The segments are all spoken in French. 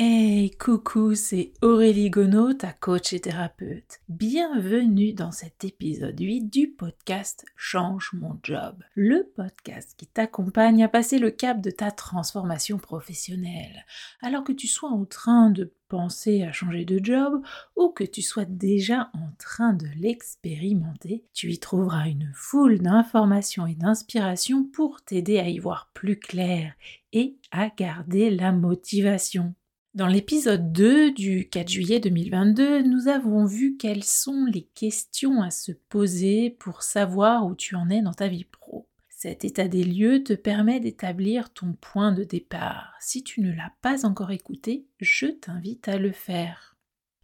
Hey, coucou, c'est Aurélie Gonod, ta coach et thérapeute. Bienvenue dans cet épisode 8 du podcast Change mon job, le podcast qui t'accompagne à passer le cap de ta transformation professionnelle. Alors que tu sois en train de penser à changer de job ou que tu sois déjà en train de l'expérimenter, tu y trouveras une foule d'informations et d'inspirations pour t'aider à y voir plus clair et à garder la motivation. Dans l'épisode 2 du 4 juillet 2022, nous avons vu quelles sont les questions à se poser pour savoir où tu en es dans ta vie pro. Cet état des lieux te permet d'établir ton point de départ. Si tu ne l'as pas encore écouté, je t'invite à le faire.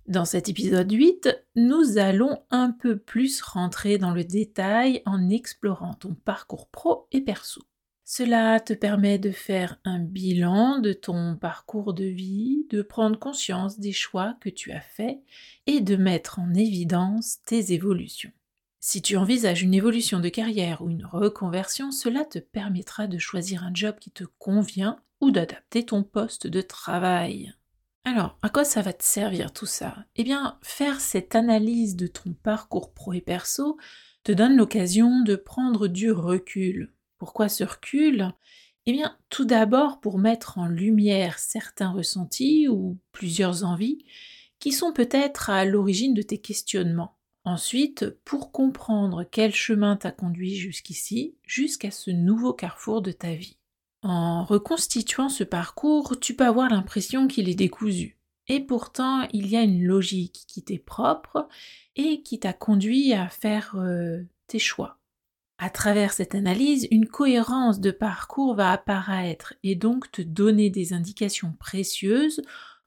Dans cet épisode 8, nous allons un peu plus rentrer dans le détail en explorant ton parcours pro et perso. Cela te permet de faire un bilan de ton parcours de vie, de prendre conscience des choix que tu as faits et de mettre en évidence tes évolutions. Si tu envisages une évolution de carrière ou une reconversion, cela te permettra de choisir un job qui te convient ou d'adapter ton poste de travail. Alors, à quoi ça va te servir tout ça? Eh bien, faire cette analyse de ton parcours pro et perso te donne l'occasion de prendre du recul pourquoi ce recul Eh bien, tout d'abord pour mettre en lumière certains ressentis ou plusieurs envies qui sont peut-être à l'origine de tes questionnements. Ensuite, pour comprendre quel chemin t'a conduit jusqu'ici, jusqu'à ce nouveau carrefour de ta vie. En reconstituant ce parcours, tu peux avoir l'impression qu'il est décousu. Et pourtant, il y a une logique qui t'est propre et qui t'a conduit à faire euh, tes choix. À travers cette analyse, une cohérence de parcours va apparaître et donc te donner des indications précieuses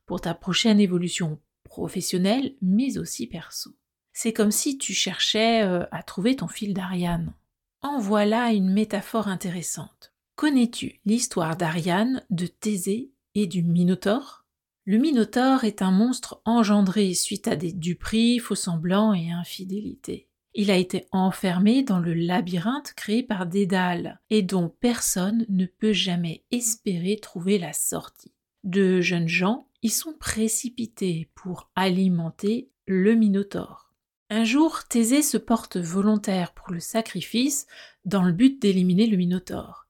pour ta prochaine évolution professionnelle mais aussi perso. C'est comme si tu cherchais euh, à trouver ton fil d'Ariane. En voilà une métaphore intéressante. Connais-tu l'histoire d'Ariane, de Thésée et du Minotaure? Le Minotaure est un monstre engendré suite à des duperies, faux semblants et infidélités. Il a été enfermé dans le labyrinthe créé par Dédale et dont personne ne peut jamais espérer trouver la sortie. De jeunes gens y sont précipités pour alimenter le Minotaure. Un jour, Thésée se porte volontaire pour le sacrifice dans le but d'éliminer le Minotaure.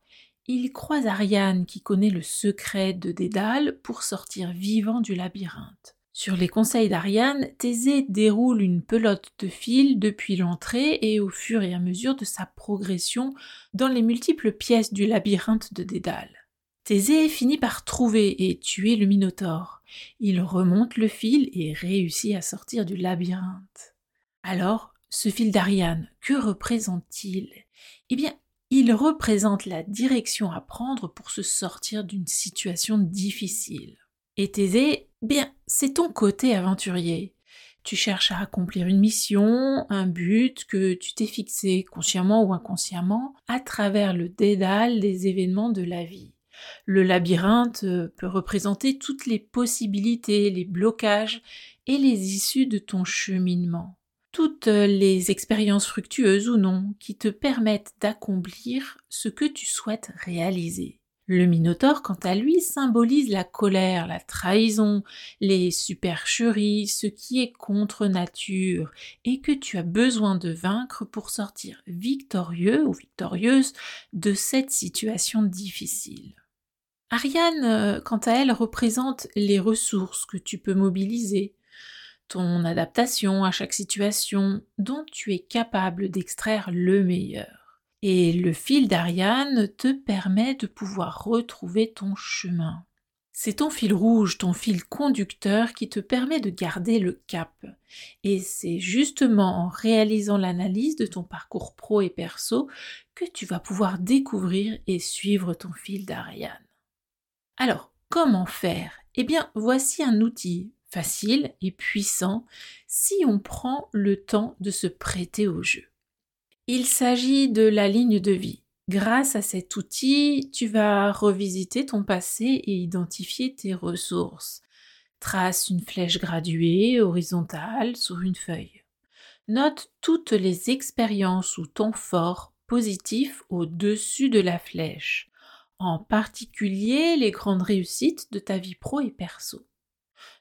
Il croise Ariane qui connaît le secret de Dédale pour sortir vivant du labyrinthe. Sur les conseils d'Ariane, Thésée déroule une pelote de fil depuis l'entrée et au fur et à mesure de sa progression dans les multiples pièces du labyrinthe de Dédale. Thésée finit par trouver et tuer le Minotaure. Il remonte le fil et réussit à sortir du labyrinthe. Alors, ce fil d'Ariane, que représente-t-il? Eh bien, il représente la direction à prendre pour se sortir d'une situation difficile. Et Thésée, bien, c'est ton côté aventurier. Tu cherches à accomplir une mission, un but que tu t'es fixé consciemment ou inconsciemment à travers le dédale des événements de la vie. Le labyrinthe euh, peut représenter toutes les possibilités, les blocages et les issues de ton cheminement. Toutes les expériences fructueuses ou non qui te permettent d'accomplir ce que tu souhaites réaliser. Le Minotaure, quant à lui, symbolise la colère, la trahison, les supercheries, ce qui est contre nature, et que tu as besoin de vaincre pour sortir victorieux ou victorieuse de cette situation difficile. Ariane, euh, quant à elle, représente les ressources que tu peux mobiliser, ton adaptation à chaque situation dont tu es capable d'extraire le meilleur. Et le fil d'Ariane te permet de pouvoir retrouver ton chemin. C'est ton fil rouge, ton fil conducteur qui te permet de garder le cap. Et c'est justement en réalisant l'analyse de ton parcours pro et perso que tu vas pouvoir découvrir et suivre ton fil d'Ariane. Alors, comment faire? Eh bien, voici un outil facile et puissant si on prend le temps de se prêter au jeu. Il s'agit de la ligne de vie. Grâce à cet outil, tu vas revisiter ton passé et identifier tes ressources. Trace une flèche graduée, horizontale, sur une feuille. Note toutes les expériences ou temps forts positifs au-dessus de la flèche, en particulier les grandes réussites de ta vie pro et perso.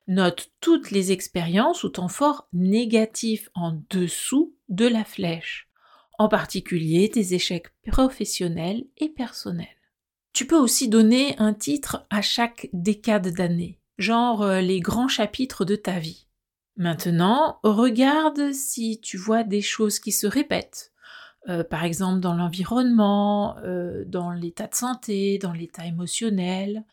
Note toutes les expériences ou temps forts négatifs en dessous de la flèche, en particulier tes échecs professionnels et personnels. Tu peux aussi donner un titre à chaque décade d'année, genre euh, les grands chapitres de ta vie. Maintenant, regarde si tu vois des choses qui se répètent, euh, par exemple dans l'environnement, euh, dans l'état de santé, dans l'état émotionnel.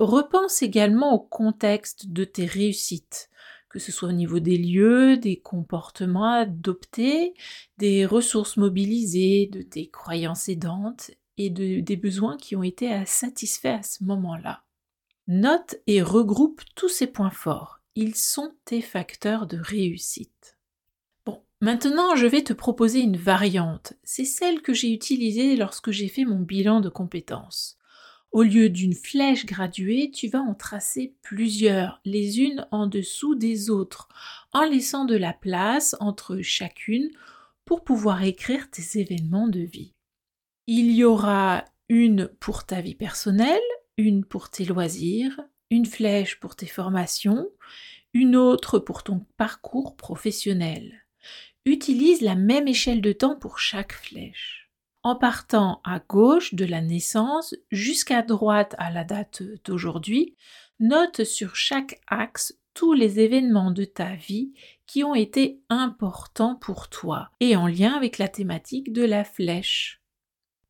repense également au contexte de tes réussites, que ce soit au niveau des lieux, des comportements adoptés, des ressources mobilisées, de tes croyances aidantes et des besoins qui ont été satisfaits à ce moment-là. Note et regroupe tous ces points forts. Ils sont tes facteurs de réussite. Bon, maintenant je vais te proposer une variante. C'est celle que j'ai utilisée lorsque j'ai fait mon bilan de compétences. Au lieu d'une flèche graduée, tu vas en tracer plusieurs, les unes en dessous des autres, en laissant de la place entre chacune pour pouvoir écrire tes événements de vie. Il y aura une pour ta vie personnelle, une pour tes loisirs, une flèche pour tes formations, une autre pour ton parcours professionnel. Utilise la même échelle de temps pour chaque flèche. En partant à gauche de la naissance jusqu'à droite à la date d'aujourd'hui, note sur chaque axe tous les événements de ta vie qui ont été importants pour toi et en lien avec la thématique de la flèche.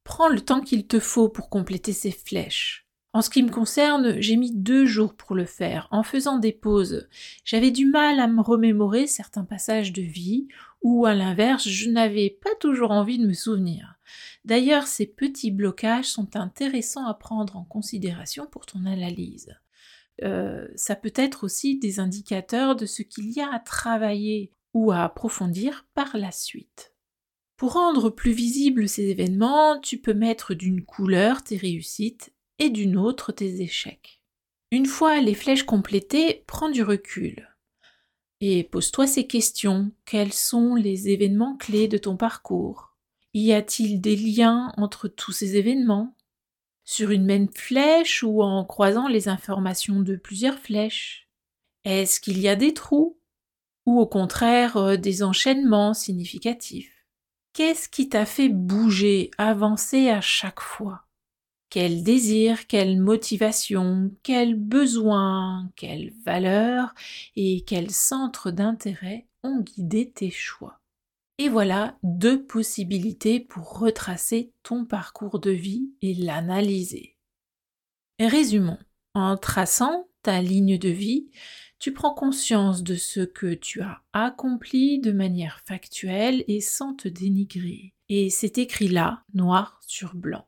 Prends le temps qu'il te faut pour compléter ces flèches. En ce qui me concerne, j'ai mis deux jours pour le faire, en faisant des pauses. J'avais du mal à me remémorer certains passages de vie, ou à l'inverse, je n'avais pas toujours envie de me souvenir. D'ailleurs, ces petits blocages sont intéressants à prendre en considération pour ton analyse. Euh, ça peut être aussi des indicateurs de ce qu'il y a à travailler ou à approfondir par la suite. Pour rendre plus visibles ces événements, tu peux mettre d'une couleur tes réussites et d'une autre tes échecs. Une fois les flèches complétées, prends du recul et pose-toi ces questions. Quels sont les événements clés de ton parcours? Y a-t-il des liens entre tous ces événements? Sur une même flèche ou en croisant les informations de plusieurs flèches? Est-ce qu'il y a des trous? Ou au contraire euh, des enchaînements significatifs? Qu'est-ce qui t'a fait bouger, avancer à chaque fois? Quel désir, quelle motivation, quel besoin, quelle valeur et quel centre d'intérêt ont guidé tes choix. Et voilà deux possibilités pour retracer ton parcours de vie et l'analyser. Résumons. En traçant ta ligne de vie, tu prends conscience de ce que tu as accompli de manière factuelle et sans te dénigrer. Et c'est écrit là, noir sur blanc.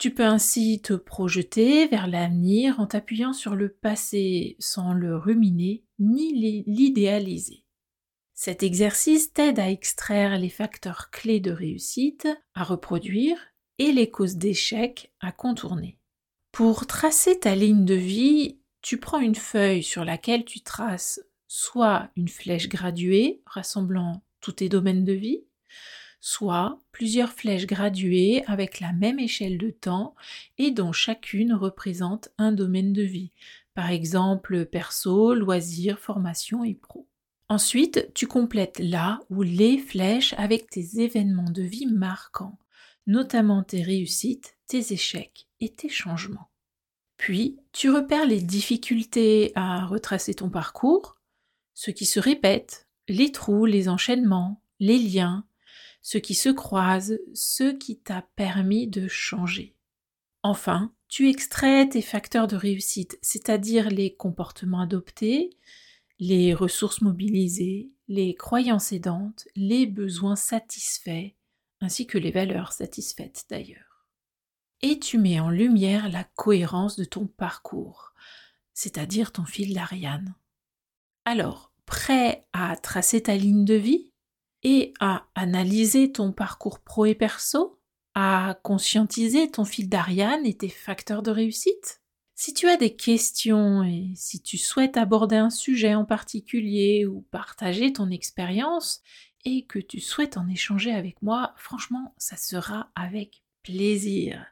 Tu peux ainsi te projeter vers l'avenir en t'appuyant sur le passé sans le ruminer ni l'idéaliser. Cet exercice t'aide à extraire les facteurs clés de réussite à reproduire et les causes d'échec à contourner. Pour tracer ta ligne de vie, tu prends une feuille sur laquelle tu traces soit une flèche graduée rassemblant tous tes domaines de vie, soit plusieurs flèches graduées avec la même échelle de temps et dont chacune représente un domaine de vie, par exemple perso, loisirs, formation et pro. Ensuite, tu complètes là ou les flèches avec tes événements de vie marquants, notamment tes réussites, tes échecs et tes changements. Puis, tu repères les difficultés à retracer ton parcours, ce qui se répète, les trous, les enchaînements, les liens, ce qui se croise, ce qui t'a permis de changer. Enfin, tu extrais tes facteurs de réussite, c'est-à-dire les comportements adoptés, les ressources mobilisées, les croyances aidantes, les besoins satisfaits, ainsi que les valeurs satisfaites d'ailleurs. Et tu mets en lumière la cohérence de ton parcours, c'est-à-dire ton fil d'Ariane. Alors, prêt à tracer ta ligne de vie? Et à analyser ton parcours pro et perso, à conscientiser ton fil d'Ariane et tes facteurs de réussite? Si tu as des questions et si tu souhaites aborder un sujet en particulier ou partager ton expérience et que tu souhaites en échanger avec moi, franchement, ça sera avec plaisir.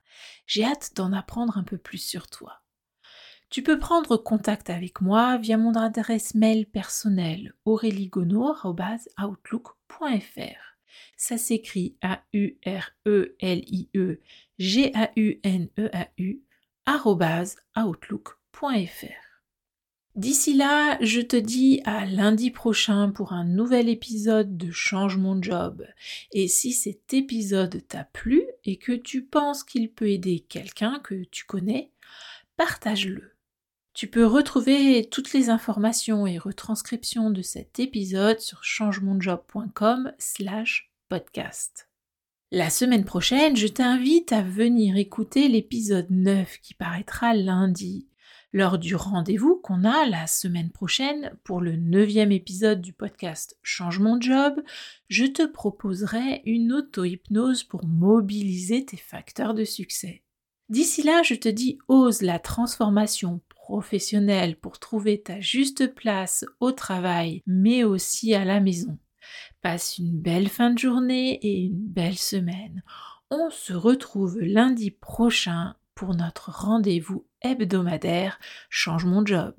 J'ai hâte d'en apprendre un peu plus sur toi. Tu peux prendre contact avec moi via mon adresse mail personnelle aureliegonot.outlook.fr. Ça s'écrit A-U-R-E-L-I-E G-A-U-N-E-A-U outlook.fr. D'ici là, je te dis à lundi prochain pour un nouvel épisode de Change mon job. Et si cet épisode t'a plu et que tu penses qu'il peut aider quelqu'un que tu connais, partage-le. Tu peux retrouver toutes les informations et retranscriptions de cet épisode sur changemonjob.com slash podcast. La semaine prochaine, je t'invite à venir écouter l'épisode 9 qui paraîtra lundi lors du rendez-vous qu'on a la semaine prochaine pour le neuvième épisode du podcast Change mon job, je te proposerai une auto-hypnose pour mobiliser tes facteurs de succès. D'ici là, je te dis ose la transformation professionnelle pour trouver ta juste place au travail, mais aussi à la maison. Passe une belle fin de journée et une belle semaine. On se retrouve lundi prochain pour notre rendez-vous hebdomadaire Change mon job.